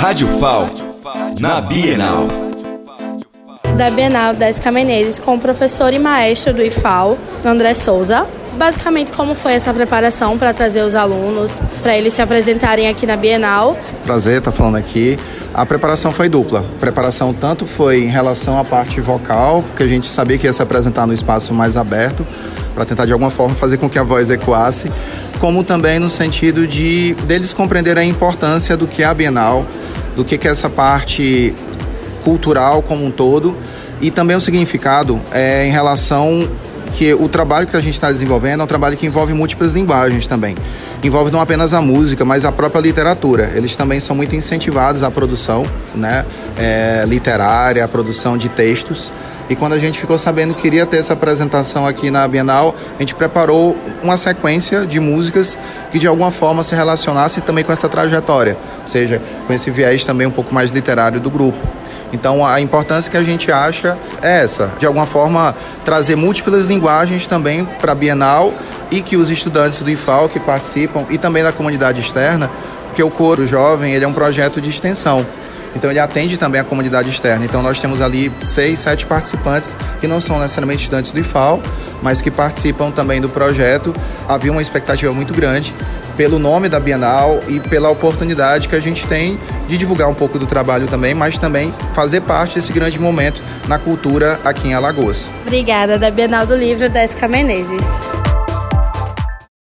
Rádio FAL, na Bienal. Da Bienal das Menezes com o professor e maestro do IFAL, André Souza. Basicamente, como foi essa preparação para trazer os alunos, para eles se apresentarem aqui na Bienal? Prazer estar falando aqui. A preparação foi dupla. A preparação tanto foi em relação à parte vocal, porque a gente sabia que ia se apresentar no espaço mais aberto, para tentar de alguma forma fazer com que a voz ecoasse, como também no sentido de deles compreenderem a importância do que é a Bienal, do que é essa parte cultural como um todo e também o significado é, em relação que o trabalho que a gente está desenvolvendo é um trabalho que envolve múltiplas linguagens também. Envolve não apenas a música, mas a própria literatura. Eles também são muito incentivados à produção né, é, literária, à produção de textos. E quando a gente ficou sabendo que iria ter essa apresentação aqui na Bienal, a gente preparou uma sequência de músicas que de alguma forma se relacionasse também com essa trajetória, ou seja, com esse viés também um pouco mais literário do grupo. Então a importância que a gente acha é essa, de alguma forma trazer múltiplas linguagens também para a Bienal e que os estudantes do IFAL que participam e também da comunidade externa, porque o Coro Jovem ele é um projeto de extensão. Então ele atende também a comunidade externa. Então nós temos ali seis, sete participantes que não são necessariamente estudantes do IFAL, mas que participam também do projeto. Havia uma expectativa muito grande pelo nome da Bienal e pela oportunidade que a gente tem de divulgar um pouco do trabalho também, mas também fazer parte desse grande momento na cultura aqui em Alagoas. Obrigada, da Bienal do Livro das Menezes.